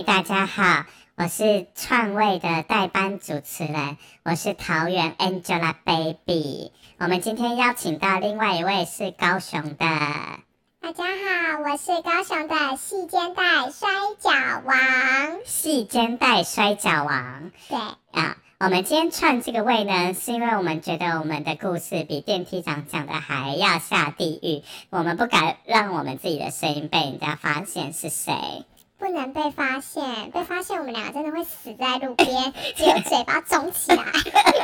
嘿，大家好，我是创位的代班主持人，我是桃园 Angelababy。我们今天邀请到另外一位是高雄的，大家好，我是高雄的细肩带摔跤王。细肩带摔跤王。对啊，我们今天串这个位呢，是因为我们觉得我们的故事比电梯长讲的还要下地狱，我们不敢让我们自己的声音被人家发现是谁。不能被发现，被发现我们两个真的会死在路边，只有嘴巴肿起来，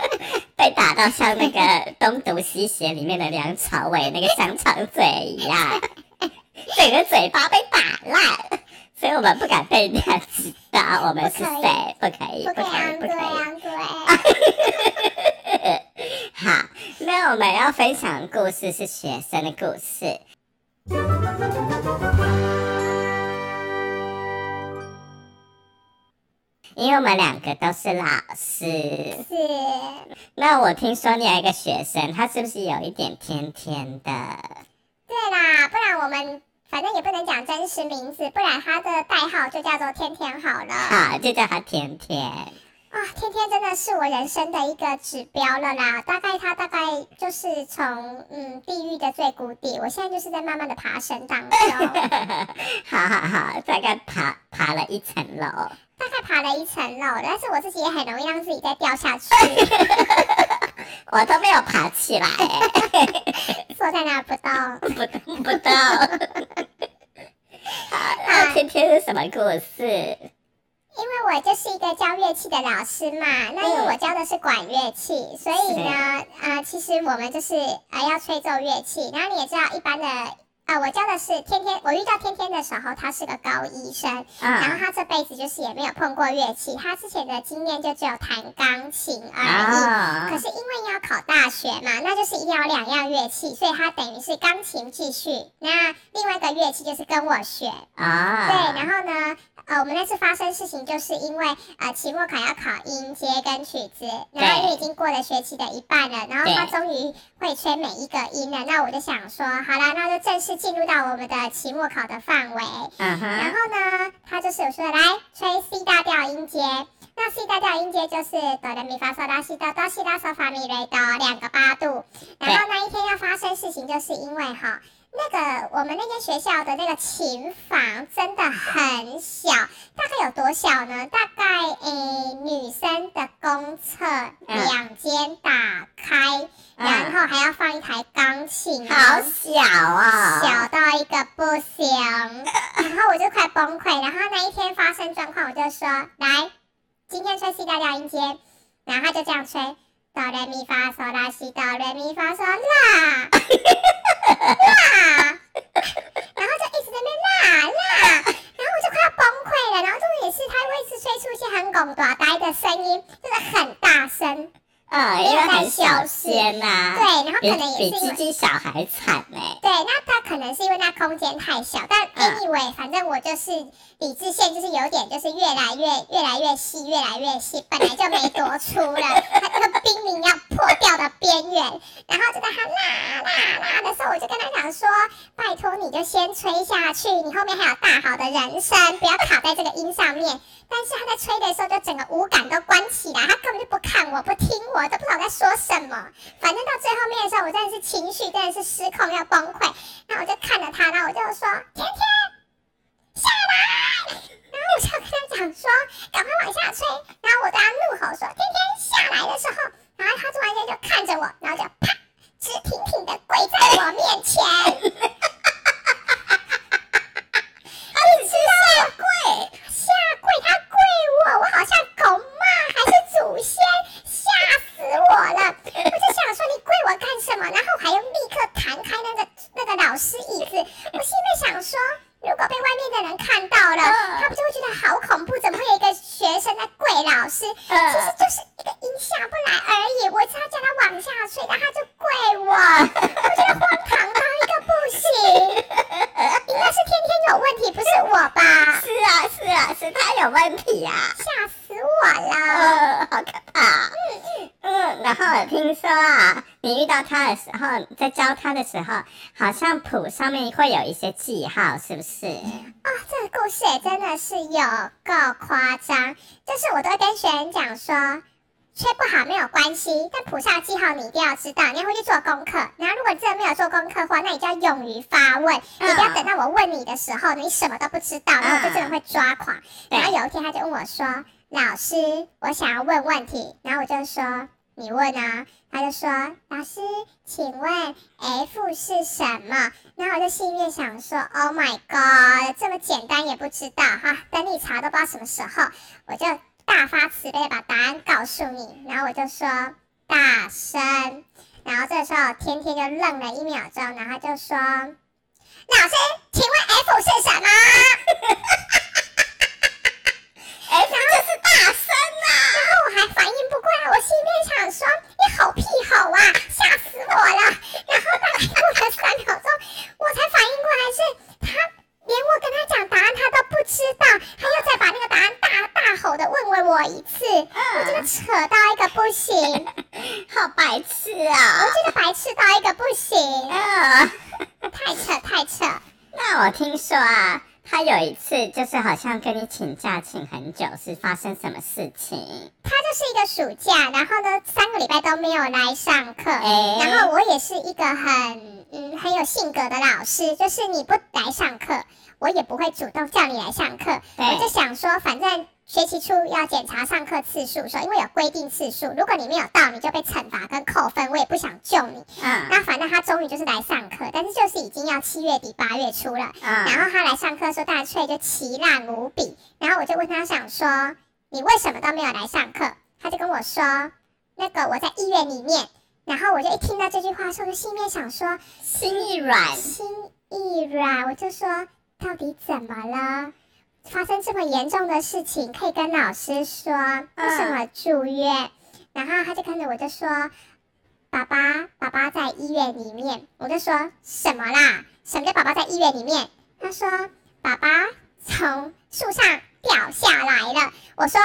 被打到像那个《东毒西邪》里面的梁朝伟那个香肠嘴一样，整个嘴巴被打烂，所以我们不敢被人家知道我们是谁，不可以，不可以，不可以，不可以。好，那我们要分享的故事是学生的故事。因为我们两个都是老师，是。那我听说你有一个学生，他是不是有一点天天的？对啦，不然我们反正也不能讲真实名字，不然他的代号就叫做天天好了。好，就叫他天天。啊，天天真的是我人生的一个指标了啦。大概他大概就是从嗯地狱的最谷底，我现在就是在慢慢的爬升当中。好好好，大概爬爬了一层楼。大概爬了一层楼，但是我自己也很容易让自己再掉下去。我都没有爬起来，坐在那不动，不动不动。好，今天是什么故事？因为我就是一个教乐器的老师嘛，那因为我教的是管乐器，所以呢，呃，其实我们就是呃要吹奏乐器。然后你也知道，一般的。啊，我教的是天天。我遇到天天的时候，他是个高医生，然后他这辈子就是也没有碰过乐器，他之前的经验就只有弹钢琴而已。可是因为要考大学嘛，那就是一定要两样乐器，所以他等于是钢琴继续，那另外一个乐器就是跟我学啊。对，然后呢？呃，我们那次发生事情，就是因为呃期末考要考音阶跟曲子，然后因为已经过了学期的一半了，然后他终于会吹每一个音了，那我就想说，好啦，那就正式进入到我们的期末考的范围。然后呢，他就是有说来吹 C 大调音阶，那 C 大调音阶就是哆来咪发嗦拉西哆哆西拉嗦发咪瑞哆两个八度。然后那一天要发生事情，就是因为哈。那个我们那间学校的那个琴房真的很小，大概有多小呢？大概诶，女生的公厕两间打开，然后还要放一台钢琴，好小啊，小到一个不行。然后我就快崩溃。然后那一天发生状况，我就说来，今天吹 C 大调音阶，然后他就这样吹。哆来咪发嗦拉西哆来咪发嗦啦 辣，然后就一直在那辣辣，然后我就快要崩溃了。然后重点是，他会一直吹出一些很拱大呆的声音，就是很大声。呃，因为很小声呐，对，然后可能也是比鸡鸡小孩惨哎。对，那他可能是因为那空间太小，但 anyway，反正我就是理智线就是有点就是越来越越来越细，越来越细，本来就没多粗了，他那个濒临要破掉的边缘，然后就在他啦啦啦的时候，我就跟他讲说，拜托你就先吹下去，你后面还有大好的人生，不要卡在这个音上面。但是他在吹的时候，就整个五感都关起来，他根本就不看我，不听我，都不知道我在说什么。反正到最后面的时候，我真的是情绪真的是失控要崩溃。然后我就看着他，然后我就说：“天天下来。”然后我就跟他讲说：“赶快往下吹。”然后我对他怒吼说：“天天下来的时候。”然后他突然间就看着我，然后就啪，时候，好像谱上面会有一些记号，是不是？哦，这个故事也真的是有够夸张，就是我都会跟学员讲说。吹不好没有关系，但谱上记号你一定要知道，你要回去做功课。然后如果你真的没有做功课的话，那你就要勇于发问，你不要等到我问你的时候，你什么都不知道，然后就真的会抓狂。然后有一天他就问我说：“老师，我想要问问题。”然后我就说：“你问啊。”他就说：“老师，请问 F 是什么？”然后我就心里面想说：“Oh my god，这么简单也不知道哈，等你查都不知道什么时候。”我就。大发慈悲把答案告诉你，然后我就说大声，然后这时候天天就愣了一秒钟，然后就说老师，请问 F 是什么？F 就是大声啊！然后我还反应不过来，我心里面想说你好屁好啊，吓死我了！然后大概过了三秒钟，我才反应过来是他。连我跟他讲答案，他都不知道，他又再把那个答案大大吼的问问我一次，我真的扯到一个不行，好白痴啊！我真的白痴到一个不行，啊，太扯太扯。那我听说啊，他有一次就是好像跟你请假请很久，是发生什么事情？他就是一个暑假，然后呢三个礼拜都没有来上课，然后我也是一个很。嗯，很有性格的老师，就是你不来上课，我也不会主动叫你来上课。我就想说，反正学期初要检查上课次数，说因为有规定次数，如果你没有到，你就被惩罚跟扣分，我也不想救你。嗯，那反正他终于就是来上课，但是就是已经要七月底八月初了。嗯，然后他来上课的时候，大翠就奇烂无比。然后我就问他，想说你为什么都没有来上课？他就跟我说，那个我在医院里面。然后我就一听到这句话的时候，就心里面想说，心一软，心一软，我就说，到底怎么了？发生这么严重的事情，可以跟老师说，为什么住院？然后他就看着我就说，爸爸，爸爸在医院里面。我就说什么啦？什么叫爸爸在医院里面？他说，爸爸从树上掉下来了。我说，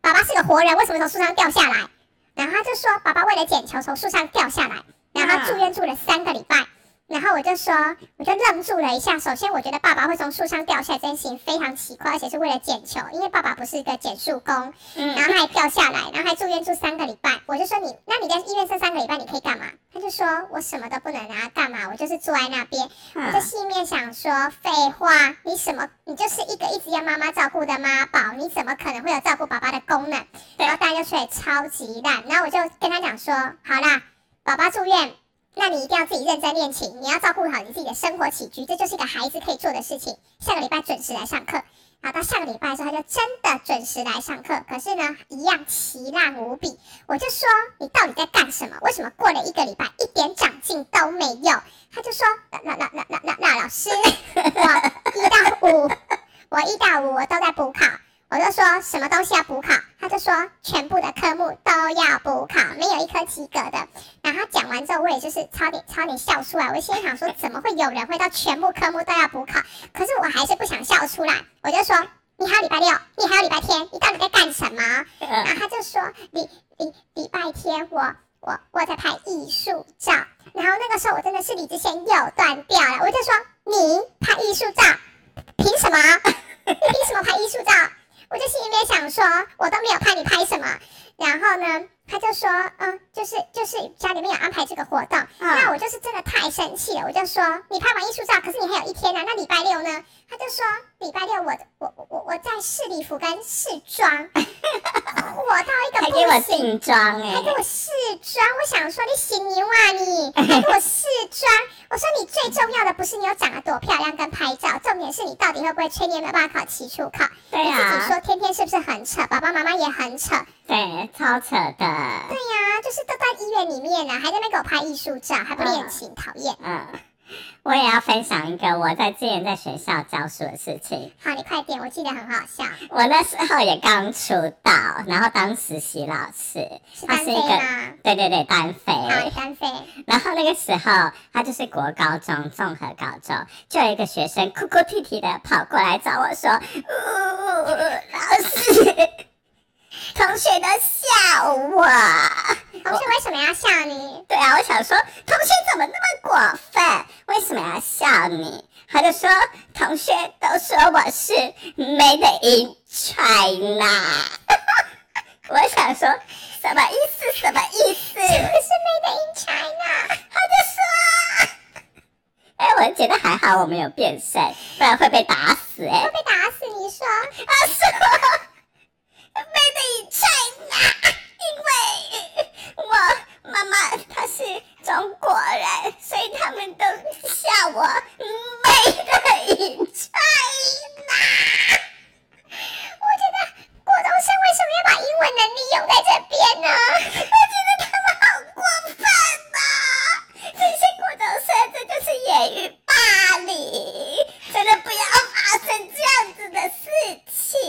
爸爸是个活人，为什么从树上掉下来？然后他就说：“爸爸为了捡球从树上掉下来，然后住院住了三个礼拜。”然后我就说，我就愣住了一下。首先，我觉得爸爸会从树上掉下来这件事情非常奇怪，而且是为了捡球，因为爸爸不是一个捡树工。然后他还掉下来，然后还住院住三个礼拜。我就说你，那你在医院这三个礼拜你可以干嘛？他就说我什么都不能啊，干嘛？我就是坐在那边。我就心里面想说，废话，你什么？你就是一个一直要妈妈照顾的妈宝，你怎么可能会有照顾爸爸的功能？然后大家就睡超级烂。然后我就跟他讲说，好啦，宝宝住院。那你一定要自己认真练琴，你要照顾好你自己的生活起居，这就是一个孩子可以做的事情。下个礼拜准时来上课，好到下个礼拜的时候，他就真的准时来上课。可是呢，一样奇烂无比。我就说你到底在干什么？为什么过了一个礼拜一点长进都没有？他就说那那那那那那老师，我一到五，我一到五我都在补考。我就说什么东西要补考，他就说全部的科目都要补考，没有一科及格的。然后他讲完之后，我也就是差点差点笑出来。我心想说，怎么会有人会到全部科目都要补考？可是我还是不想笑出来。我就说，你还有礼拜六，你还有礼拜天，你到底在干什么？然后他就说，礼礼礼拜天我我我在拍艺术照。然后那个时候我真的是理智线又断掉了。我就说，你拍艺术照，凭什么？你凭什么拍艺术照？我就心里面想说，我都没有拍你拍什么，然后呢，他就说，嗯，就是就是家里面有安排这个活动，那我就是真的太生气了，我就说，你拍完艺术照，可是你还有一天呢，那礼拜六呢？他就说，礼拜六我我我我在试礼服跟试妆，火到一个还给我定妆哎，还给我试妆，我想说你行牛啊你，还给我试妆，我说你最重要的不是你有长得多漂亮跟拍照，重点是你到底会不会吹，你有没有办法考期初考？对呀，你自己说天天是不是很扯？爸爸妈妈也很扯，对，超扯的。对呀，就是都在医院里面呢，还在那边给我拍艺术照，还不练琴，讨厌。嗯。我也要分享一个我在之前在学校教书的事情。好，你快点，我记得很好笑。我那时候也刚出道，然后当实习老师，他是一个，对对对，单飞，单飞。然后那个时候他就是国高中综合高中，就有一个学生哭哭啼啼的跑过来找我说：“老师，同学都笑我。”同学为什么要笑你？对啊，我想说，同学怎么那么过分？为什么要笑你？他就说，同学都说我是 Made in China。我想说，什么意思？什么意思？是不是 Made in China。他就说，哎，我觉得还好，我没有变身，不然会被打死。哎，会被打死？你说？啊说，Made in China，因为我妈妈她是中国人，所以他们都笑我 Made in China。我觉得国中生为什么要把英文能力用在这边呢？我觉得他们好过分呐！这些国中生，这就是言语霸凌，真的不要发生这样子的事情。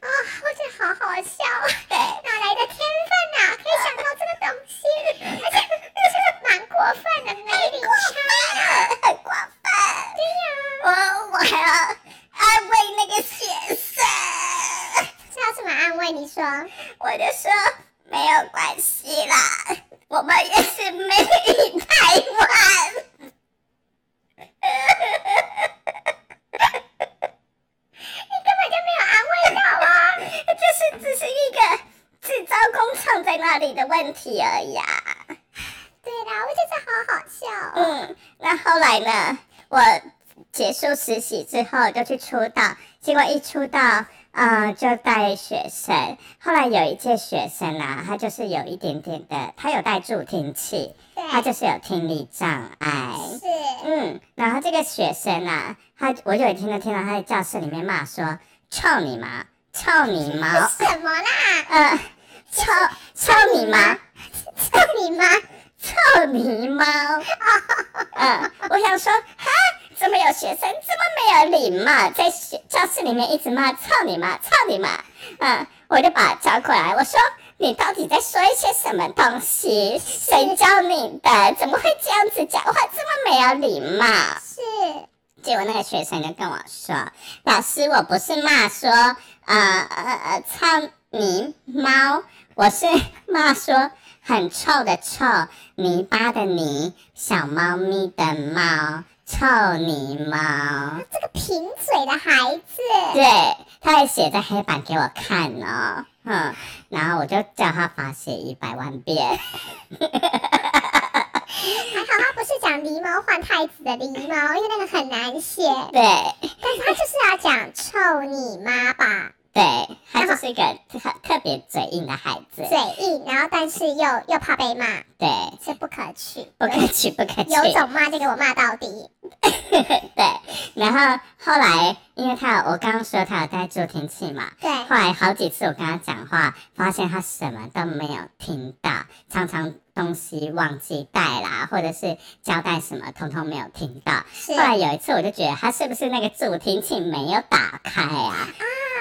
啊、我觉得好好笑，对，哪来的天分呐、可以想到这个东西，而且这个蛮过分的过 China。分，很过分。对呀、我我还要安慰那个学生，这要怎么安慰？你说？我就说没有关系啦，我们也是 made in 台湾。你根本就没有安慰到啊！这是只是一个制造工厂在那里的问题而已啊。对啦，我觉得好好笑哦。嗯，那后来呢？我结束实习之后就去出道，结果一出道，呃，就带学生。后来有一届学生啊，他就是有一点点的，他有带助听器，他，就是有听力障碍。是，嗯，然后这个学生啊，他我有一天就听到他在教室里面骂说：“臭你妈，操你妈，什么啦？呃，操操你妈。”操你妈！臭泥猫。嗯，我想说，哈，怎么有学生这么没有礼貌，在学教室里面一直骂“操你妈，操你妈”。嗯，我就把他叫过来，我说：“你到底在说一些什么东西？谁教你的？怎么会这样子讲话，这么没有礼貌？”是，结果那个学生就跟我说：“老师，我不是骂说，呃呃呃，操你猫，我是骂说很臭的臭，泥巴的泥，小猫咪的猫，臭泥猫。这个贫嘴的孩子，对，他还写在黑板给我看哦，嗯，然后我就叫他罚写一百万遍。还好他不是讲狸猫换太子的狸猫，因为那个很难写。对但是他就是要讲臭你妈吧，对，他就是一个特特别嘴硬的孩子。嘴硬，然后但是又又怕被骂，对，是不可取。不可取，不可取。有种骂就给我骂到底。对，然后后来，因为他有我刚刚说他有带助听器嘛，对，后来好几次我跟他讲话，发现他什么都没有听到，常常东西忘记带啦，或者是交代什么，通通没有听到。后来有一次，我就觉得他是不是那个助听器没有打开啊？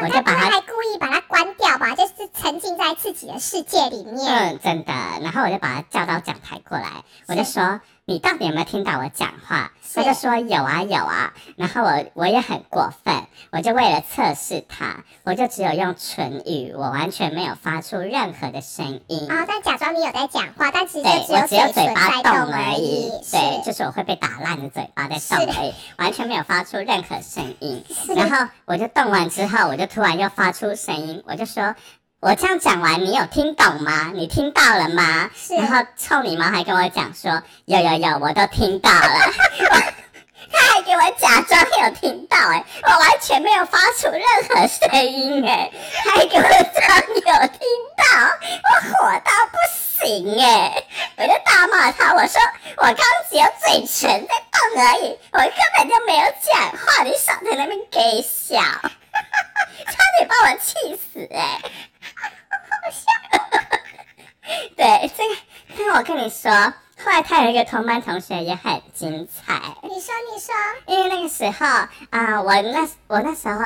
我就把他还故意把它关掉吧？就是沉浸在自己的世界里面。嗯，真的。然后我就把他叫到讲台过来，我就说：“你到底有没有听到我讲话？”他就说：“有啊，有啊。”然后我我也很过分，我就为了测试他，我就只有用唇语，我完全没有发出任何的声音。啊、但假装你有在讲话，但其实对，只有我只有嘴巴动而而已，对，就是我会被打烂的嘴巴在动而已，完全没有发出任何声音。然后我就动完之后，我就突然又发出声音，我就说：“我这样讲完，你有听懂吗？你听到了吗？”然后臭你妈还跟我讲说：“有有有，我都听到了。”他还给我假装有听到、哎，我完全没有发出任何声音、哎，他还给我装有听到，我火到不行、哎，我就大骂他，我说我刚只有嘴唇在动而已，我根本就没有讲话，你少在那边给笑，差点把我气死、哎，他有一个同班同学也很精彩，你说，因为那个时候啊、我那我那时候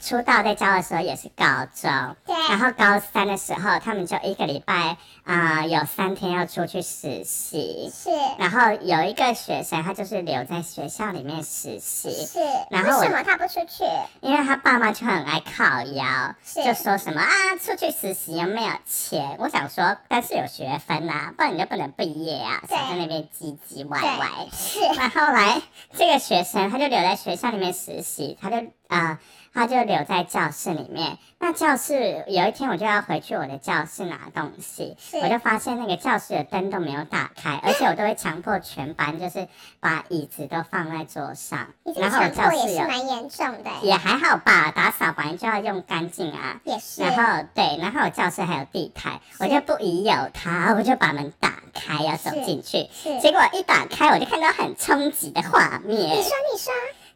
出道在教的时候也是高中，对，然后高三的时候，他们就一个礼拜啊、有三天要出去实习，是。然后有一个学生他就是留在学校里面实习，是，然后为什么他不出去？因为他爸妈就很爱靠腰，是。就说什么啊出去实习又没有钱，我想说但是有学分呐、不然你就不能毕业啊，在那边唧唧歪歪。是。那后来这个学生他就留在学校里面实习，他就啊、他就留在教室里面。那教室有一天我就要回去我的教室拿东西，我就发现那个教室的灯都没有打开，而且我都会强迫全班就是把椅子都放在桌上然后我教室蛮严重的，也还好吧，打扫本来就要用干净啊。也是，然后对，然后我教室还有地台，我就不疑有他，我就把门打开要走进去，结果一打开我就看到很冲击的画面你，说，你说，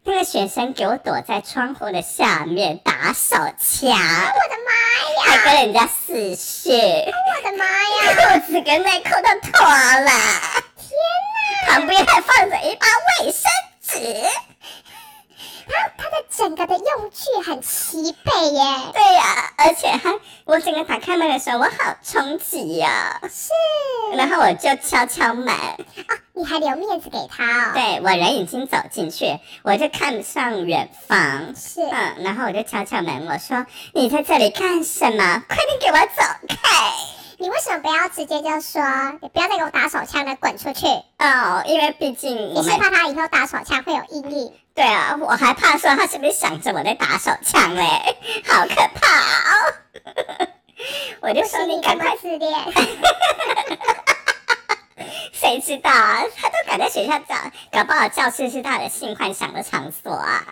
那个学生给我躲在窗户的下面打手枪，我的妈呀，还跟人家死讯，我的妈呀，裤子跟内裤都脱了，天哪！旁边还放着一包卫生纸。它它的整个的用具很齐备耶，对呀、而且还我整个打开门的时候，我好冲击呀、是，然后我就敲敲门，你还留面子给他哦，对我人已经走进去，我就看上远方，是，嗯，然后我就敲敲门，我说你在这里干什么？快点给我走开！你为什么不要直接就说，你不要再给我打手枪了，滚出去？哦，因为毕竟你是怕他以后打手枪会有阴影？对啊，我还怕说他是不是想着我在打手枪嘞，好可怕哦！我就说你你赶快这么自恋，谁知道啊？他都敢在学校找，搞不好教室是他的性幻想的场所啊！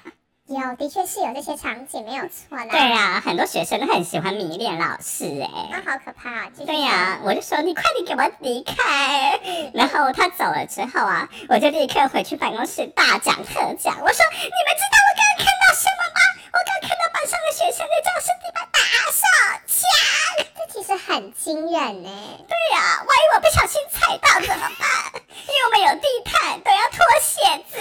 有，的确是有这些场景，没有错啦。对呀、很多学生都很喜欢迷恋老师哎、啊，好可怕啊！对呀、我就说你快点给我离开。然后他走了之后啊，我就立刻回去办公室大讲特讲。我说你们知道我刚刚看到什么吗？我刚刚看到班上的学生在教室里面打手枪。这其实很惊人呢。对呀、万一我不小心踩到怎么办？因为我们有地毯，都要脱鞋子，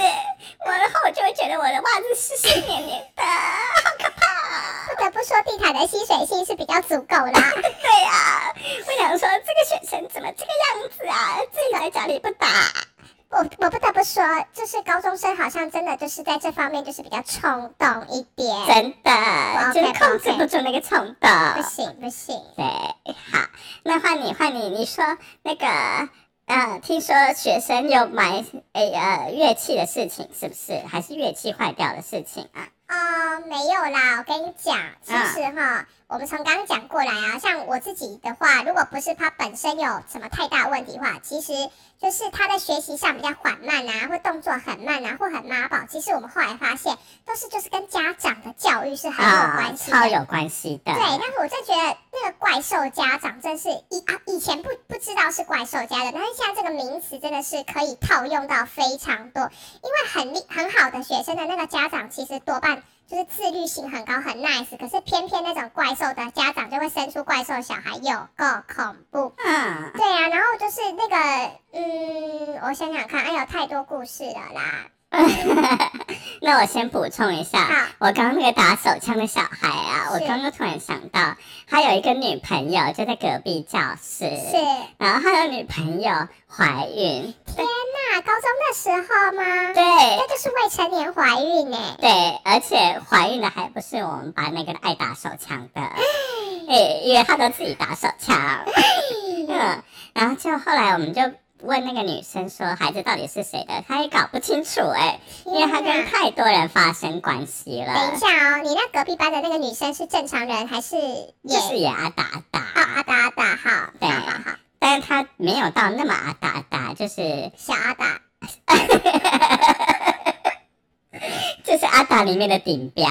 我然后我就会觉得我的袜子湿湿黏黏的，好可怕。不得不说，地毯的吸水性是对呀、我想说这个学生怎么这个样子啊？自己在家里不打。我我不得不说，就是高中生好像真的就是在这方面就是比较冲动一点。真的，就是控制不住那个冲动。不行不行，对，好，那换你，换你，你说那个，呃，听说学生有买诶呃乐器的事情，是不是？还是乐器坏掉的事情啊？哦，没有啦，我跟你讲，其实哈，我们从刚刚讲过来啊，像我自己的话，如果不是他本身有什么太大问题的话，其实就是他在学习上比较缓慢啊，或动作很慢啊，或很妈宝。其实我们后来发现，都是就是跟家长的教育是很有关系的。超有关系的。对，但是我真觉得那个怪兽家长真是以啊以前不不知道是怪兽家长，但是现在这个名词真的是可以套用到非常多，因为很厉很好的学生的那个家长其实多半就是自律性很高，很 nice，可是偏偏那种怪兽的家长就会生出怪兽小孩，有够恐怖。嗯，对啊，然后就是那个，嗯，我想想看，哎有，太多故事了啦。那我先补充一下，我刚刚那个打手枪的小孩啊，我刚刚突然想到，他有一个女朋友就在隔壁教室，是，然后他的女朋友怀孕，天哪，高中的时候吗？对那就是未成年怀孕呢。对，而且怀孕的还不是我们班那个爱打手枪的，诶，因为他都自己打手枪，嗯，然后就后来我们就。问那个女生说孩子到底是谁的，她也搞不清楚哎、因为她跟太多人发生关系了。等一下哦，你那隔壁班的那个女生是正常人还是也？就是也阿达哦，达，阿达阿达，好，对好好好，但是他没有到那么阿达达，就是小阿达，就是阿达里面的顶标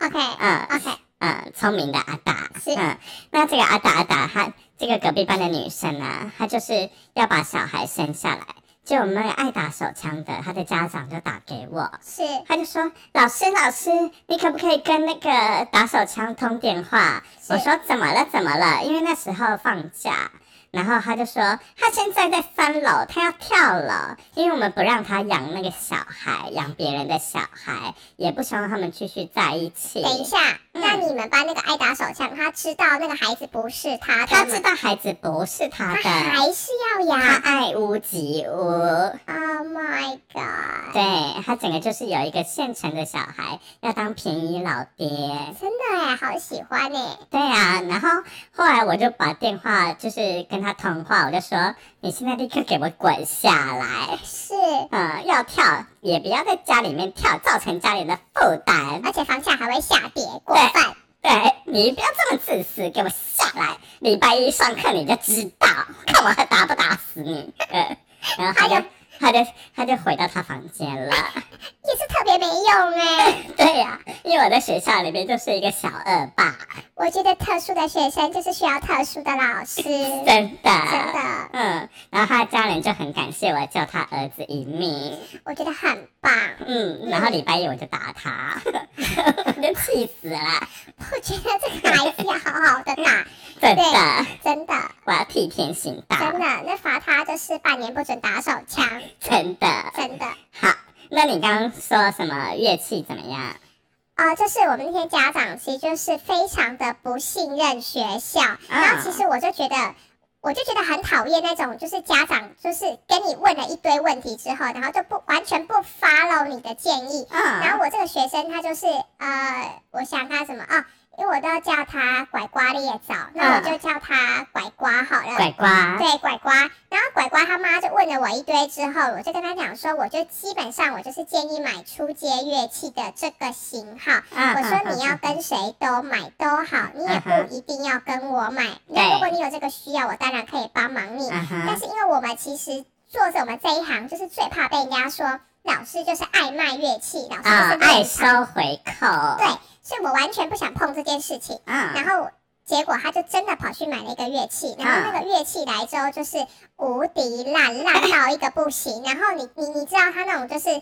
，OK 嗯 OK，嗯，聪明的阿达，是。嗯，那这个阿达阿达，她这个隔壁班的女生啊，她就是要把小孩生下来，就我们那个爱打手枪的，她的家长就打给我，是。他就说：“老师，老师，你可不可以跟那个打手枪通电话？”我说：“怎么了？怎么了？”因为那时候放假，然后他就说他现在在三楼，他要跳楼，因为我们不让他养那个小孩，养别人的小孩，也不希望他们继续在一起。等一下，嗯那你们班那个爱打手枪，他知道那个孩子不是他的，他知道孩子不是他他的，还是要他养。爱屋及乌。Oh my god！对他整个就是有一个现成的小孩，要当便宜老爹。真的哎，好喜欢哎。对啊，然后后来我就把电话就是跟他通话，我就说你现在立刻给我滚下来，是，呃，要跳也不要在家里面跳，造成家里的负担。而且房价还会下跌，过对分。对你不要这么自私，给我下来！礼拜一上课你就知道，看我还打不打死你。呃，然后他就他就他就回到他房间了。也是特别没用哎。对呀、因为我在学校里面就是一个小恶霸，我觉得特殊的学生就是需要特殊的老师，真 的真的。的，嗯，然后他的家人就很感谢我救他儿子一命。我觉得很棒。嗯，然后礼拜一我就打他，我就气死了，我觉得这个孩子要好好的打，真的，真的，我要替天行道，真的，那罚他就是半年不准打手枪，真的。真的。好，那你刚刚说什么乐器怎么样？哦，就是我们那些家长其实就是非常的不信任学校，然后其实我就觉得。我就觉得很讨厌那种，就是家长就是跟你问了一堆问题之后，然后就不完全不 follow 你的建议。然嗯，后我这个学生他就是呃，我想他什么啊？因为我都要叫他拐瓜裂枣，那我就叫他拐瓜好了。拐瓜，对，拐瓜。然后拐瓜他妈就问了我一堆之后，我就跟他讲说，我就基本上我就是建议买初阶乐器的这个型号。嗯我说你要跟谁都买都好，你也不一定要跟我买。对那如果你有这个需要，我当然可以帮忙你。但是因为我们其实做着我们这一行，就是最怕被人家说老师就是爱卖乐器，老师啊、就是爱收回扣，对，所以我完全不想碰这件事情。嗯，然后结果他就真的跑去买了一个乐器，然后那个乐器来之后就是无敌烂，烂到一个不行。然后你你你知道他那种就是。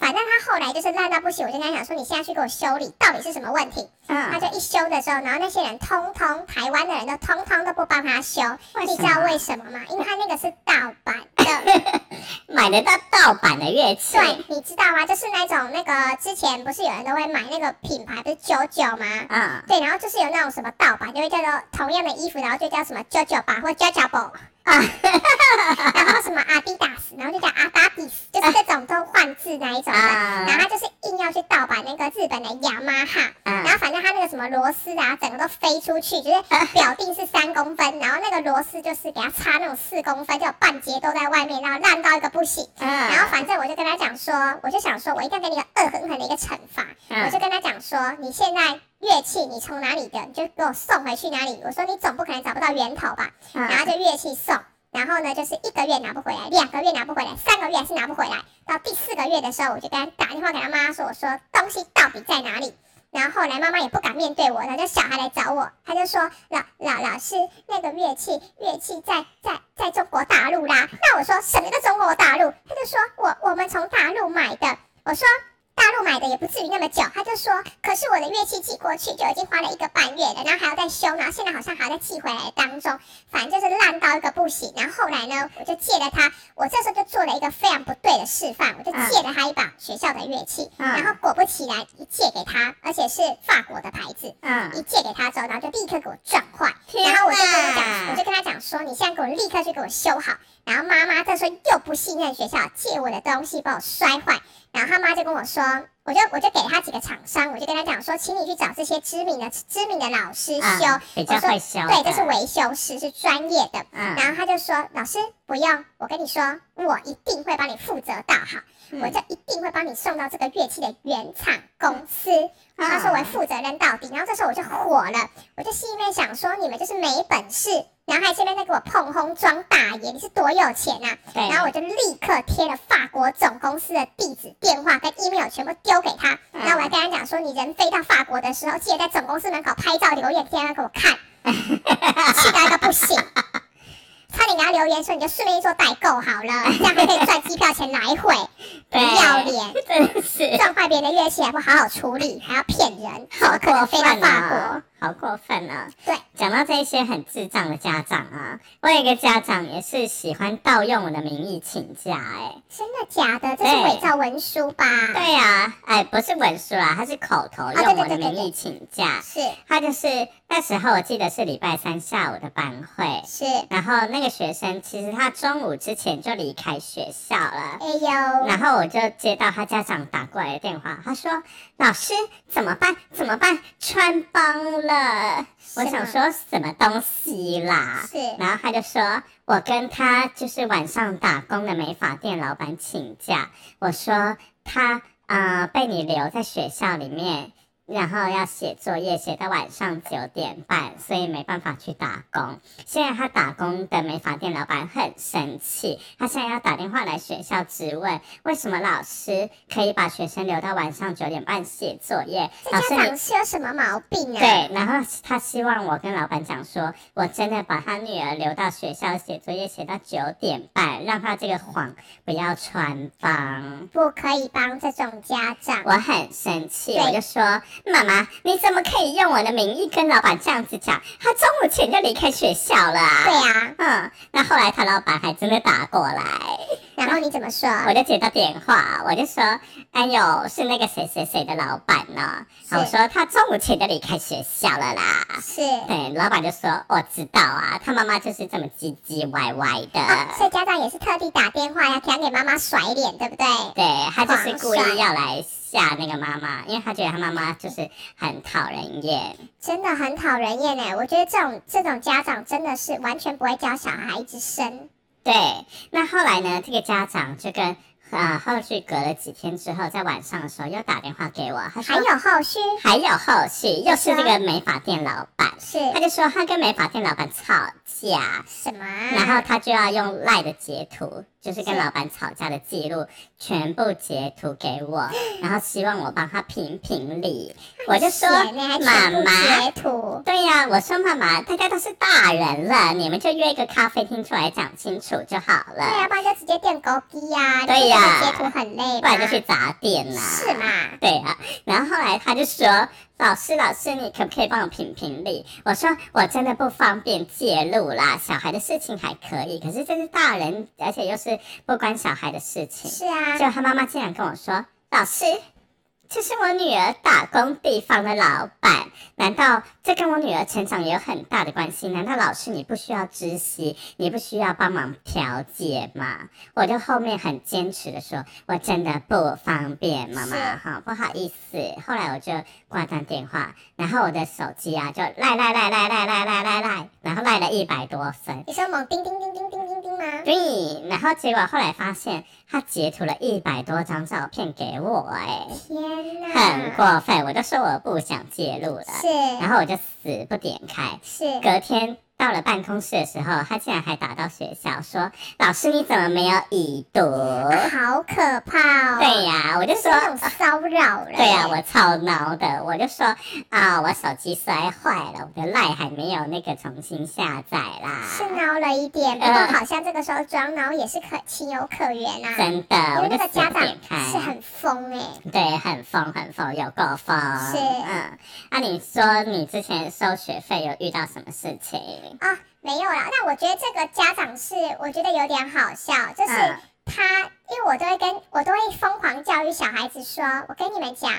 反正他后来就是烂到不行，我就跟他讲说：“你现在去给我修理，到底是什么问题？”他嗯，就一修的时候，然后那些人通通台湾的人都通通都不帮他修，你知道么为什么吗？因为他那个是盗版的，买得到盗版的乐器，对，你知道吗？就是那种那个之前不是有人都会买那个品牌，不是九九吗？嗯，对，然后就是有那种什么盗版，就会叫做同样的衣服，然后就叫什么九九八或九九宝啊，然后什么阿迪达斯，然后就叫阿达迪斯，就是这种都换字那一种的。啊然后他就是硬要去盗版那个日本的雅马哈，然嗯，后反正他那个什么螺丝啊，整个都飞出去，就是 表定是三公分，然后那个螺丝就是给他插那种四公分，就有半截都在外面，然后烂到一个不行。然后嗯，反正我就跟他讲说，我就想说，我一定要给你个恶狠狠的一个惩罚。嗯我就跟他讲说，你现在乐器你从哪里的，你就给我送回去哪里。我说你总不可能找不到源头吧？嗯然后就乐器送，然后呢就是一个月拿不回来，两个月拿不回来，三个月还是拿不回来。到第四个月的时候，我就跟他打电话给他妈说，我说东西到底在哪里？然后后来妈妈也不敢面对我，然后就小孩来找我，他就说老老老师那个乐器乐器在在在中国大陆啦。那我说什么叫中国大陆？他就说我我们从大陆买的。我说大陆买的也不至于那么久，他就说，可是我的乐器寄过去就已经花了一个半月了，然后还要再修，然后现在好像还要再寄回来当中，反正就是烂到一个不行。然后后来呢，我就借了他，我这时候就做了一个非常不对的示范，我就借了他一把学校的乐器，然后果不其然，一借给他，而且是法国的牌子，嗯，一借给他之后，然后就立刻给我撞坏，然后我就跟他讲，我就跟他讲说，你现在给我立刻去给我修好。然后妈妈这时候又不信任学校，借我的东西把我摔坏。然后他妈就跟我说，我就我就给他几个厂商，我就跟他讲说，请你去找这些知名的知名的老师修。嗯比较会修，对，这是维修师，是专业的。嗯然后他就说：“老师不用，我跟你说，我一定会帮你负责到好，嗯我就一定会帮你送到这个乐器的原厂公司。”嗯他说我会负责任到底。然后这时候我就火了，我就心里面想说：“你们就是没本事，然后还这边在给我碰轰装大爷，你是多有钱啊？”，然后我就立刻贴了法国总公司的地址、电话跟 email 全部丢给他。嗯然后我还跟他讲说：“你人飞到法国的时候，记得在总公司门口拍照留言贴给我看。”气到一个不行。差点给他留言说，你就顺便做代购好了，这样还可以赚机票钱来回。不要脸，真的是撞坏别人的乐器还不好好处理，还要骗人，好可能过飞到法国哦。，好过分哦！对，讲到这些很智障的家长啊，我有一个家长也是喜欢盗用我的名义请假、哎，真的假的？这是伪造文书吧？对呀、哎，不是文书啦，他是口头用我的名义请假。是他就是那时候我记得是礼拜三下午的班会，是，然后那个学生其实他中午之前就离开学校了。哎呦，然后我就接到他家长打过来的电话，他说：“老师怎么办？怎么办？穿帮了！”我想说什么东西啦？是然后他就说：“我跟他就是晚上打工的美发店老板请假。”我说：“他呃被你留在学校里面。”然后要写作业，写到晚上九点半，所以没办法去打工。现在他打工的美发店老板很生气，他现在要打电话来学校质问，为什么老师可以把学生留到晚上九点半写作业？这老师你家长是有什么毛病啊？对，然后他希望我跟老板讲说，我真的把他女儿留到学校写作业写到九点半，让他这个谎不要穿帮。不可以帮这种家长。我很生气，我就说妈妈，你怎么可以用我的名义跟老板这样子讲？他中午前就离开学校了啊。对啊，嗯，那后来他老板还真的打过来，然后你怎么说？我就接到电话，我就说，哎呦，是那个谁谁谁的老板呢？然后我说他中午前就离开学校了啦。是对，老板就说我知道啊，他妈妈就是这么唧唧歪歪的。啊，所以家长也是特地打电话要想给妈妈甩脸，对不对？对他就是故意要来吓那个妈妈，因为他觉得他妈妈就是很讨人厌。真的很讨人厌哎！我觉得这种这种家长真的是完全不会教小孩子生。对，那后来呢，这个家长就跟呃后续隔了几天之后，在晚上的时候又打电话给我，他说还有后续还有后续，又是这个美发店老板，是他就说他跟美发店老板吵架。什么啊？然后他就要用赖的截图，就是跟老板吵架的记录，全部截图给我，然后希望我帮他评评理。我就说妈妈，截图，对呀、我说妈妈，大家都是大人了，你们就约一个咖啡厅出来讲清楚就好了对啊，了，不然就直接电狗机呀，对呀截图很累，不然就去砸店呐、是嘛？对啊，然后后来他就说：“老师，老师，你可不可以帮我评评理？”我说：“我真的不方便介入啦，小孩的事情还可以，可是这是大人，而且又是不关小孩的事情。”是啊结，果他妈妈竟然跟我说：“老师，这是我女儿打工地方的老板，难道这跟我女儿成长也有很大的关系？难道老师你不需要知悉，你不需要帮忙调解吗？”我就后面很坚持的说：“我真的不方便，妈妈是哈，不好意思。”后来我就挂断电话，然后我的手机啊就赖赖赖赖赖赖赖赖赖，然后赖了一百多分。你说猛叮叮叮叮叮叮叮吗？对，然后结果后来发现他截图了一百多张照片给我、哎，天哪，很过分，我就说我不想介入了，是，然后我就死不点开。是。隔天到了办公室的时候，他竟然还打到学校说：“老师你怎么没有已读？”好可怕哦！对呀、我就说。骚扰了。对呀、我超恼的，我就说啊，我手机摔坏了，我的赖还没有那个重新下载啦。是孬了一点，不过呃好像这个时候装孬也是可情有可原啊。真的，因为我那个家长。是很疯哎、对，很疯很疯，有够疯。是嗯，那、你说你之前收学费有遇到什么事情？啊，没有啦。那我觉得这个家长是，我觉得有点好笑，就是嗯他，因为我都会跟我都会疯狂教育小孩子说，我跟你们讲。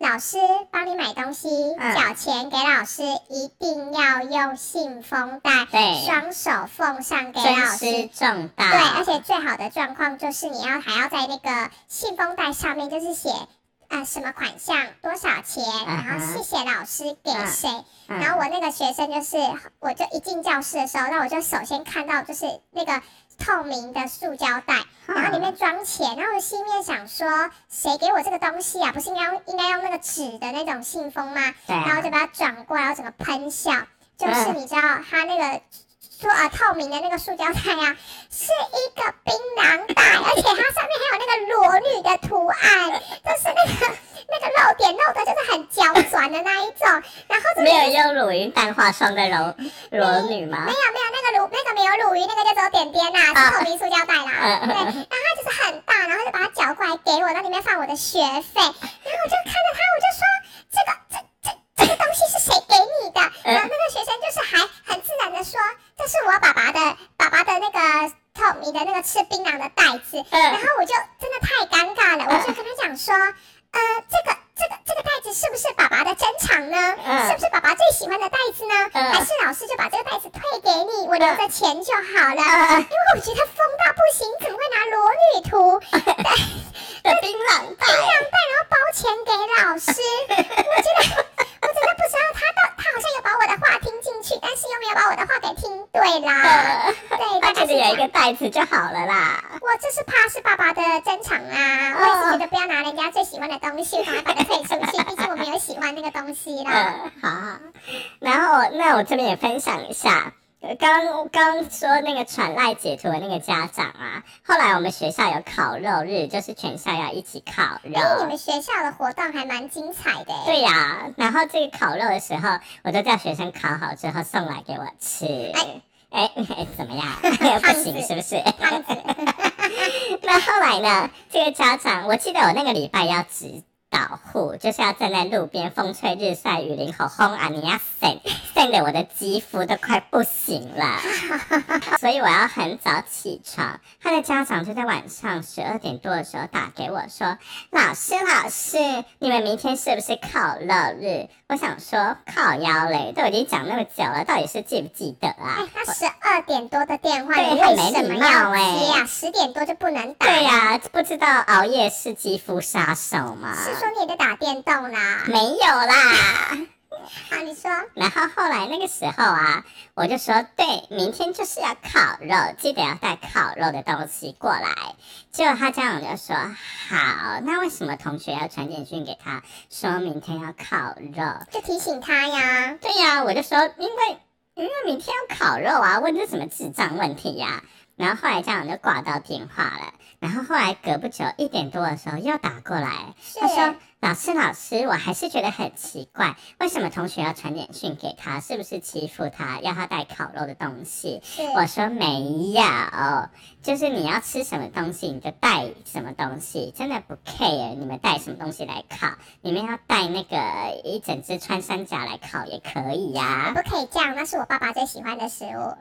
老师帮你买东西，嗯缴钱给老师，一定要用信封袋，双手奉上给老师。对，而且最好的状况就是你要还要在那个信封袋上面就是写呃什么款项多少钱，然后谢谢老师给嗯谁。嗯然后我那个学生就是，我就一进教室的时候，那我就首先看到就是那个透明的塑胶袋，然后里面装钱，然后我心里面想说，谁给我这个东西啊？不是应该用应该用那个纸的那种信封吗？然后就把它转过来，然后整个喷笑，就是嗯你知道他那个。说呃，透明的那个塑胶袋啊，是一个槟榔袋，而且它上面还有那个裸女的图案，就是那个那个露点露的就是很娇转的那一种，然后这没有用乳晕淡化霜的柔裸女吗没？有没有那个乳那个没有乳晕，那个就只有点点啦，啊是透明塑胶袋啦。对，然后它就是很大，然后就把它搅过来给我，那里面放我的学费，然后我就看着它，我就说这个这这这个东西是谁给你的？嗯然后那个学生就是还很自然的说，这是我爸爸的爸爸的那个透明的那个吃槟榔的袋子，然嗯后我就真的太尴尬了，我就跟他讲说，呃，这个这个这个袋子是不是爸爸的珍藏呢？嗯。是不是爸爸最喜欢的袋子呢？嗯。还是老师就把这个袋子退给你，我留着钱就好了？嗯。因为我觉得疯到不行，怎么会拿裸女图？的槟榔袋。槟袋，榔袋然后包钱给老师？我觉得我真的不知道他到他好像有把我的话听进去，但是又没有把我的话给听对啦。呃，对，他大概是有一个袋子就好了啦。我这是怕是爸爸的珍藏啊，我也是觉得不要拿人家最喜欢的东西，我赶快把它退出去，毕竟我没有喜欢那个东西啦。嗯，好。然后，那我这边也分享一下，呃刚刚说那个传赖截图的那个家长啊，后来我们学校有烤肉日，就是全校要一起烤哎，你肉。们学校的活动还蛮精彩的哎。对呀、然后这个烤肉的时候，我就叫学生烤好之后送来给我吃。哎哎哎，怎么样？不行是不是？那后来呢？这个家长，我记得我那个礼拜要指导护，就是要站在路边，风吹日晒雨淋，吼轰啊！你要晒晒的我的肌肤都快不行了，所以我要很早起床。他的家长就在晚上十二点多的时候打给我说：“老师，老师，你们明天是不是烤肉日？”我想说靠腰嘞，都已经讲那么久了，到底是记不记得啊？哎，他十二点多的电话，对你为很没礼什么要貌哎接啊？十点多就不能打？对呀、不知道熬夜是肌肤杀手吗？是说你也在打电动啦？没有啦。好，你说然后后来那个时候啊，我就说，对，明天就是要烤肉，记得要带烤肉的东西过来。结果他家长就说，好，那为什么同学要传简讯给他，说明天要烤肉？就提醒他呀。对呀、我就说，因为因为明天要烤肉啊，问这什么智障问题呀、然后后来家长就挂到电话了，然后后来隔不久一点多的时候又打过来，是他说：“老师，老师，我还是觉得很奇怪，为什么同学要传简讯给他？是不是欺负他，要他带烤肉的东西？”是我说没有，就是你要吃什么东西你就带什么东西，真的不 care 你们带什么东西来烤，你们要带那个一整只穿山甲来烤也可以呀、不可以这样，那是我爸爸最喜欢的食物。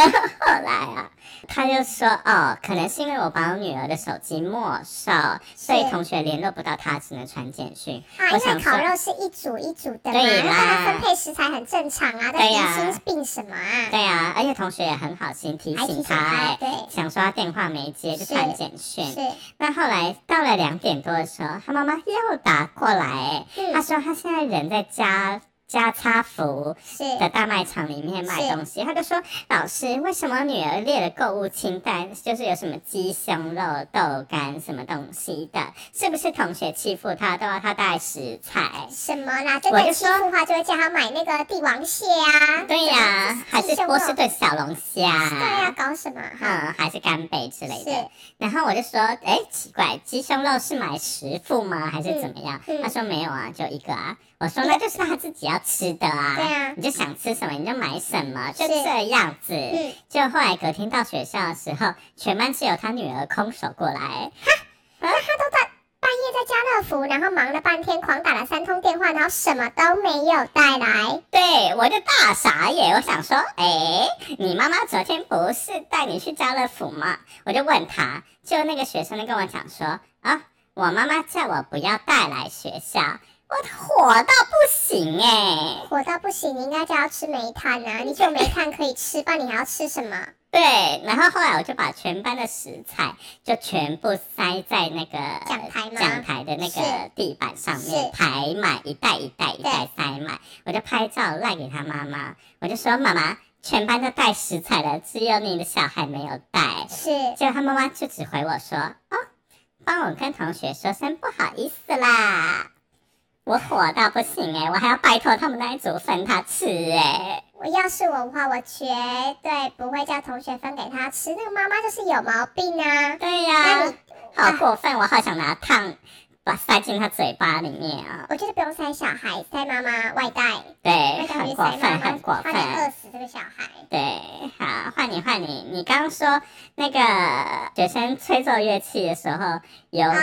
然 后后来啊，他就说哦，可能是因为我把我女儿的手机没收，所以同学联络不到他，只能传简讯。啊，因为烤肉是一组一组的嘛，对啦那大家分配食材很正常啊。但对呀疑心病什么啊？对啊，而且同学也很好心提醒醒他、他，哎，对，想说他电话没接就是传简讯。是，那后来到了两点多的时候，他妈妈又打过来、哎，嗯他说他现在人在家家差福是的大卖场里面卖东西，他就说：“老师，为什么女儿列的购物清单就是有什么鸡胸肉、豆干什么东西的？是不是同学欺负她都要她带食材？什么啦？真的我就说欺负的话，就会叫他买那个帝王蟹啊。对呀、还是波士顿小龙虾？对呀，搞什么？嗯，还是干贝之类的。然后我就说，哎，奇怪，鸡胸肉是买十副吗？还是怎么样？嗯嗯他说没有啊，就一个啊。我说那就是他自己要吃的啊。对啊你就想吃什么你就买什么，就这样子。嗯，就后来隔天到学校的时候，全班只有他女儿空手过来。哈那他都在半夜在家乐福，然后忙了半天，狂打了三通电话，然后什么都没有带来。对，我就大傻眼，我想说，哎，你妈妈昨天不是带你去家乐福吗？我就问他，就那个学生就跟我讲说，啊，我妈妈叫我不要带来学校，我火到不行哎、火到不行，你应该就要吃煤炭啊！你只有煤炭可以吃，不然你还要吃什么？对，然后后来我就把全班的食材就全部塞在那个讲台吗讲台的那是个地板上面是排满一袋一袋一袋塞满，我就拍照赖给他妈妈，我就说妈妈，全班都带食材了，只有你的小孩没有带。是结果他妈妈就只回我说：“哦，帮我跟同学说声不好意思啦。”我火到不行哎、我还要拜托他们那一组分他吃哎、我要是我的话，我绝对不会叫同学分给他吃。那个妈妈就是有毛病啊！对呀、好过分！我好想拿烫把塞进他嘴巴里面啊！我觉得不用塞小孩，塞妈妈外带，对，很过分，很过差点饿分。死这个小孩。对，好，换你，换你。你刚刚说那个学生吹奏乐器的时候有啊，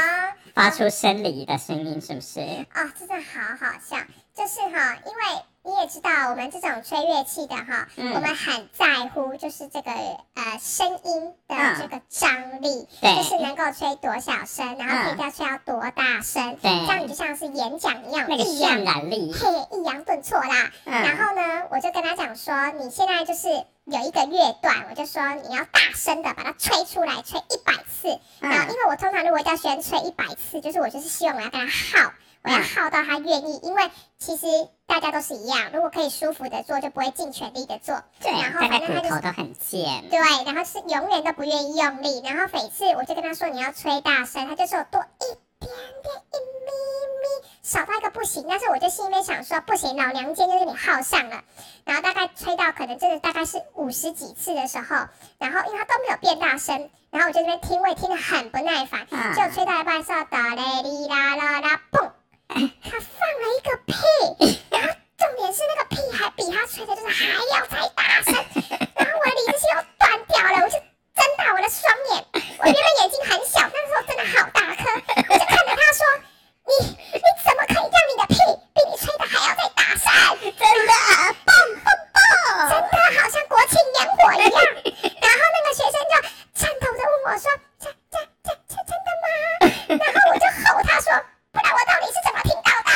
发出生理的声音，是不是？哦，真的好好笑，就是哈，因为你也知道，我们这种吹乐器的哈，嗯。我们很在乎就是这个呃声音的嗯。这个张力，对。就是能够吹多小声，然后可以嗯要吹到多大声，对。这样你就像是演讲一样，那个抑扬渲染力，嘿，抑扬顿挫啦。然嗯，后呢，我就跟他讲说，你现在就是有一个乐段，我就说你要大声的把它吹出来，吹一百次。然后，嗯因为我通常如果叫学生吹一百次，就是我就是希望我要跟他耗，我要嗯耗到他愿意。因为其实大家都是一样，如果可以舒服的做，就不会尽全力的做。对，然后反正他就都很尖，对，然后是永远都不愿意用力，然后每次我就跟他说你要吹大声，他就说我多一天天一咪咪少到一个不行。但是我就心里面想说不行，老娘今天就给你耗上了。然后大概吹到可能真的大概是五十几次的时候，然后因为它都没有变大声，然后我就在那边听，我也听得很不耐烦。就吹到一半的时候，哒嘞哩啦啦啦，嘣，他放了一个屁，然后重点是那个屁还比他吹的就是还要再大声，然后我的理智线又断掉了，我就睁大我的双眼，我原本眼睛很小，但是我真的好大颗，我就看着他说：“你你怎么可以让你的屁比你吹的还要再大声？真的棒棒真棒！的好像国庆烟火一样。”然后那个学生就颤抖着问我说：“真真真真真的吗？”然后我就吼他说：“不然我到底是怎么听到的？”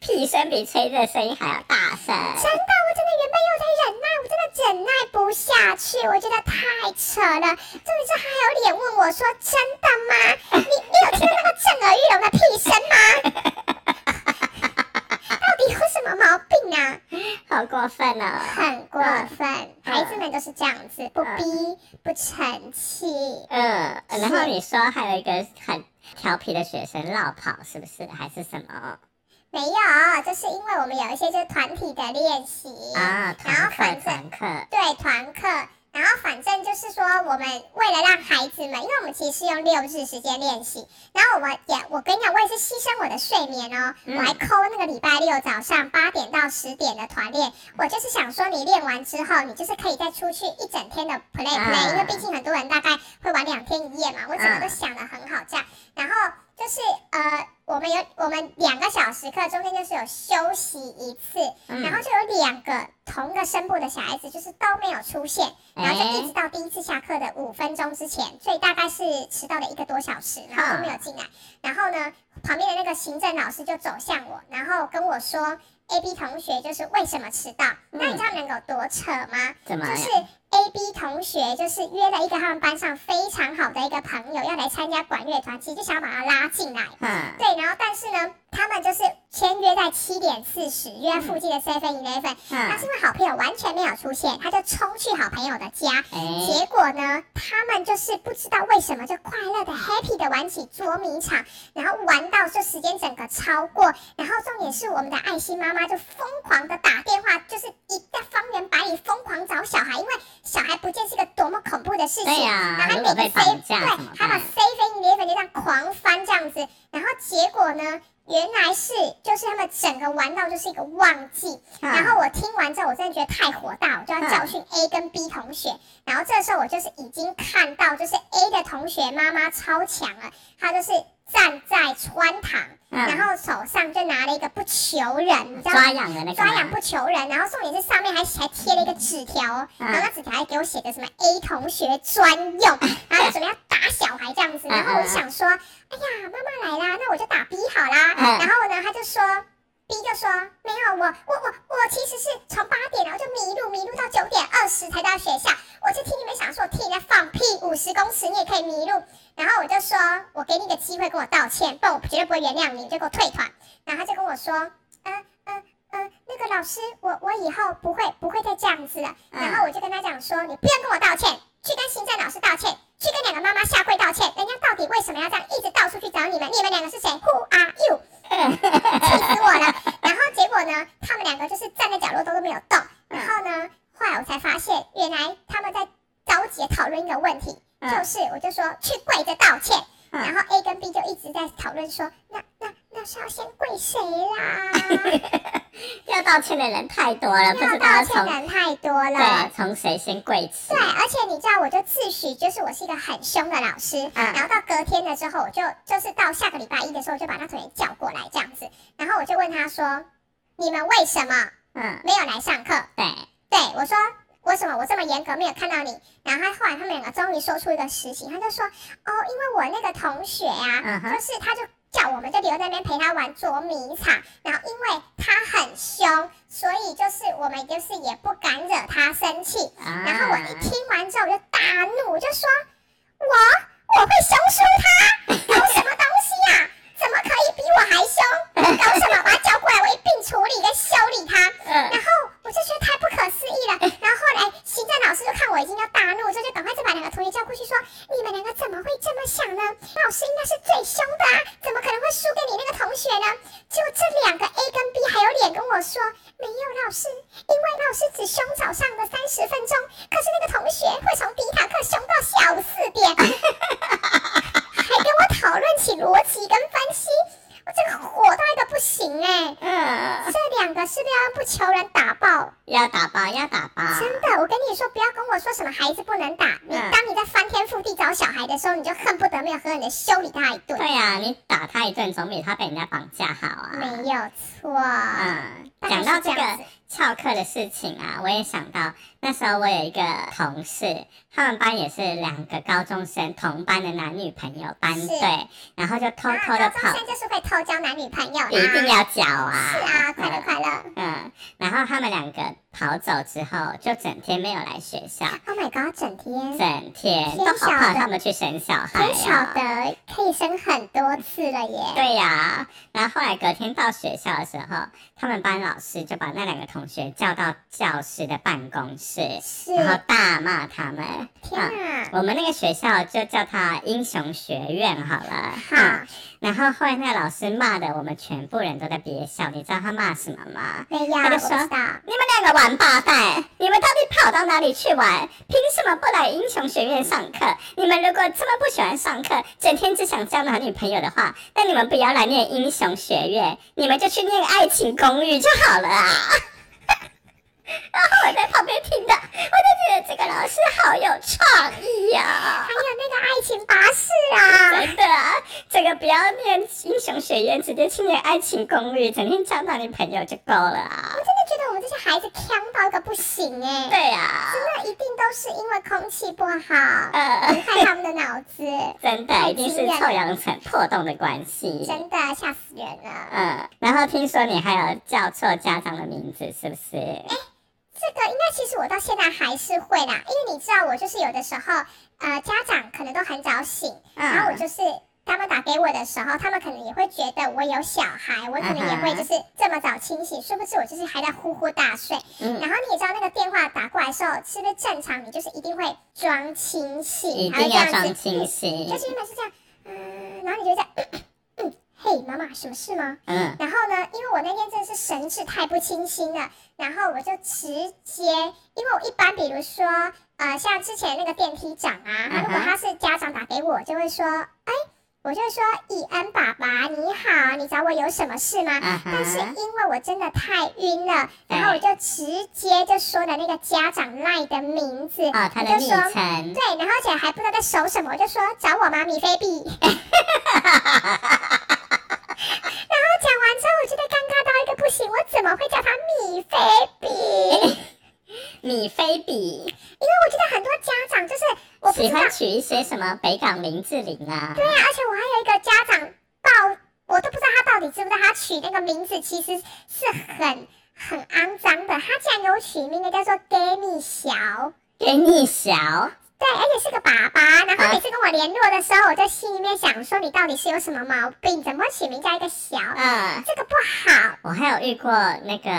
屁声比吹的声音还要大声，真的，我真的原本又在忍耐，我真的忍耐不下去，我觉得太扯了。重点是还有脸问我说：“真的吗？你你有听到那个震耳欲聋的屁声吗？到底有什么毛病啊？好过分哦！很过分，孩子们都是这样子，不逼不成器。嗯，然后你说还有一个很调皮的学生绕跑，是不是？还是什么没有，就是因为我们有一些就是团体的练习啊？然后团课，反正团课，对团课，然后反正就是说，我们为了让孩子们，因为我们其实是用六日时间练习，然后我们也，我跟你讲，我也是牺牲我的睡眠哦，嗯。我还抠那个礼拜六早上八点到十点的团练，我就是想说，你练完之后，你就是可以再出去一整天的 play play，、啊。因为毕竟很多人大概会玩两天一夜嘛，我整个都想的很好这样，然后就是呃。我们有我们两个小时课，中间就是有休息一次，嗯然后就有两个同个声部的小孩子，就是都没有出现，然后就一直哎，到第一次下课的五分钟之前，所以大概是迟到了一个多小时，然后都没有进来。然后呢，旁边的那个行政老师就走向我，然后跟我说：“A B 同学就是为什么迟到？那你知道他们两个有多扯吗？怎么就是 A B 同学就是约了一个他们班上非常好的一个朋友要来参加管乐团，其实就想要把他拉进来。嗯，对，然后但是呢，他们就是签约在七点四十，约在附近的 Seven Eleven。但是嗯，因为好朋友完全没有出现，他就冲去好朋友的家。哎，结果呢，他们就是不知道为什么就快乐的 happy 的玩起捉迷藏，然后玩到就时间整个超过，然后重点是我们的爱心妈妈就疯狂的打电话，就是一个方圆百里疯狂找小孩，因为小孩不见是个多么恐怖的事情。对呀然后如果被每个 C 对怎么，他把 c 飞你的 f 就这样狂翻这样子，然后结果呢，原来是就是他们整个玩到就是一个忘记，嗯然后我听完之后，我真的觉得太火大，我就要教训 A 跟 B 同学。然后这时候我就是已经看到，就是 A 的同学妈妈超强了，她就是站在穿堂，嗯。然后手上就拿了一个不求人，你知道吗？抓痒的那个抓痒不求人，然后重点是上面还还贴了一个纸条然后那纸条还给我写的什么 A 同学专用，然后就准备要打小孩这样子，嗯然后我就想说，哎呀，妈妈来啦，那我就打 B 好啦，嗯。然后呢，他就说。B 就说没有，我我我我其实是从八点然后就迷路，迷路到九点二十才到学校。我就听你们想说，我听你在放屁，五十公尺你也可以迷路。然后我就说，我给你个机会跟我道歉，不然我绝对不会原谅你，你就给我退团。然后他就跟我说，嗯嗯嗯，那个老师，我我以后不会不会再这样子了。嗯然后我就跟他讲说，你不用跟我道歉，去跟行政老师道歉，去跟两个妈妈下跪道歉。人家到底为什么要这样一直到处去找你们？你们两个是谁？Who are you？气死我了。然后结果呢，他们两个就是站在角落都都没有动。然后呢，后来我才发现，原来他们在着急讨论一个问题，嗯就是我就说去跪着道歉，嗯然后 A 跟 B 就一直在讨论说，那那那是要先跪谁啦？要道歉的人太多了，不要知道要道歉的人太多了对。从谁先跪起对，。而且你知道，我就自诩就是我是一个很凶的老师，嗯然后到隔天的时候，我就就是到下个礼拜一的时候，我就把那同学叫过来这样子，然后我就问他说：“你们为什么嗯，没有来上课？”对，对我说：“为什么我这么严格没有看到你？”然后他后来他们两个终于说出一个实情，他就说：“哦，因为我那个同学啊，嗯哼就是他就叫我们就留在那边陪他玩捉迷藏，然后因为他很凶，所以就是我们就是也不敢惹他生气。啊然后我一听完之后我就大怒，我就说：我我会凶输他，搞什么东西呀、怎么可以比我还凶？搞什么？把他叫过来，我一并处理跟修理他。嗯然后我就觉得太不可思议了。行政老师就看我已经要大怒，所以就赶快就把两个同学叫过去说：你们两个怎么会这么想呢？老师应该是最凶的啊，怎么可能会输给你那个同学呢？就这两个 A 跟 B 还有脸跟我说：没有老师，因为老师只凶早上的三十分钟，可是那个同学会从第一堂课凶到下午四点，还跟我讨论起逻辑跟分析，这个火到一个不行哎、嗯，这两个是不是要不求人打爆？要打爆，要打爆。真的，我跟你说，不要跟我说什么孩子不能打。你嗯当你在翻天覆地找小孩的时候，你就恨不得没有狠狠的修理他一顿。对呀、你打他一顿总比他被人家绑架好啊。没有错。嗯，讲到这个翘课的事情啊，我也想到那时候我有一个同事，他们班也是两个高中生同班的男女朋友班是队，然后就偷啊偷的跑，高中生就是会偷交男女朋友啦。一定要交啊。是啊，快乐 嗯快乐。嗯，然后他们两个跑走之后，就整天没有来学校，Oh my god，整天整天天都好怕他们去生小孩天晓啊。得可以生很多次了耶。对呀、然后后来隔天到学校的时候，他们班老师就把那两个同学叫到教室的办公室，是。然后大骂他们。天啊！我们那个学校就叫它英雄学院好了。好嗯，然后后来那个老师骂的，我们全部人都在憋笑。你知道他骂什么吗？没有，他就说。你们两个王八蛋，你们到底跑到哪里去玩？凭什么不来英雄学院上课？你们如果这么不喜欢上课，整天只想交男女朋友的话，那你们不要来念英雄学院，你们就去念爱情公寓就好了啊！然后我在旁边听的，我就觉得这个老师好有创意呀、还有那个爱情巴士啊，真的啊，这个不要念英雄学院，直接去念爱情公寓，整天交到你朋友就够了啊我！真的觉得我们这些孩子强到一个不行哎。对呀、那一定都是因为空气不好，呃，害他们的脑子，真的一定是臭氧层破洞的关系。真的吓死人了。嗯，然后听说你还有叫错家长的名字，是不是？这个应该其实我到现在还是会啦，因为你知道我就是有的时候，呃，家长可能都很早醒，然后我嗯，就是。他们打给我的时候，他们可能也会觉得我有小孩，我可能也会就是这么早清醒，殊不知我就是还在呼呼大睡。嗯然后你也知道那个电话打过来的时候，是不是正常？你就是一定会装清醒，一定要装清醒就。是原本是这样，嗯，然后你就这样，嗯，嘿，妈妈，什么事吗？嗯然后呢，因为我那天真的是神志太不清晰了，然后我就直接，因为我一般比如说，呃，像之前那个电梯长啊，他如果他是家长打给我，就会说，哎，我就会说，以恩爸爸你好，你找我有什么事吗？嗯但是，因为我真的太晕了，然后我就直接就说了那个家长赖的名字，哦，他的昵我就说。称，对，然后而且还不知道在守什么，我就说找我吗？米菲比。然后讲完之后，我觉得尴尬到一个不行，我怎么会叫他米菲比？米菲比，因为我觉得很多家长就是喜欢取一些什么北港林志玲啊，对啊，而且我还有一个家长报，我都不知道他到底知不知道他取那个名字其实是很很肮脏的，他竟然给我取名的叫做 Gammy 小。给你小，对，而且是个爸爸，然后每次跟我联络的时候，我就心里面想说，你到底是有什么毛病？怎么会取名叫一个小？嗯。这个不好。我还有遇过那个，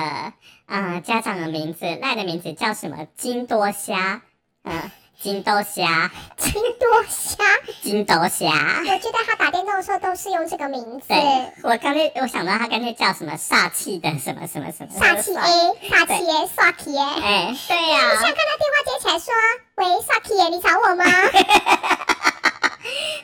呃，家长的名字赖的名字叫什么金多虾，嗯、金豆侠，金豆侠。金豆侠。我觉得他打电动的时候都是用这个名字，对，我刚才我想到他干脆叫什么煞气的什么什么什么煞气 A，煞气 A，煞气 A。哎，对呀、你现在看他电话接起来说：“喂，煞气 A，，你找我吗？”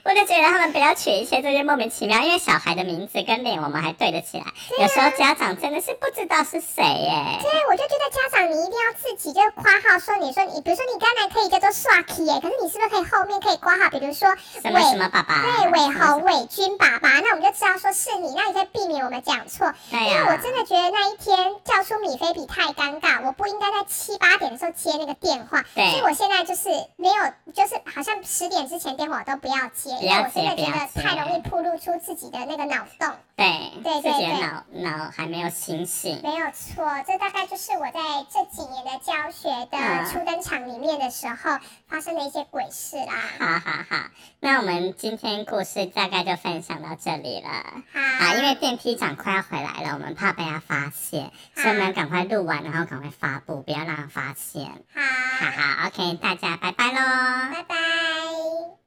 我就觉得他们不要取一些这些莫名其妙，因为小孩的名字跟脸我们还对得起来，有时候家长真的是不知道是谁耶。对，我就觉得家长你一定要自己就括号说，你说你，比如说你刚才可以叫做刷 k 耶，可是你是不是可以后面可以挂号，比如说什么什么爸爸，对，伟什么宏、伟军爸爸，那我们就知道说是你，那你可以避免我们讲错。对呀、因为我真的觉得那一天叫出米菲比太尴尬，我不应该在七八点的时候接那个电话，对。所以我现在就是没有，就是好像十点之前电话我都不要接，不要因为觉得太容易暴露出自己的那个脑洞。对对对自己的对脑脑还没有清醒。没有错，这大概就是我在这几年的教学的嗯初登场里面的时候发生的一些鬼事啦。好好好，那我们今天故事大概就分享到这里了。好，啊，因为电梯长快要回来了，我们怕被他发现，所以我们赶快录完，然后赶快发布，不要让他发现。好，好好，OK，大家拜拜喽。拜拜。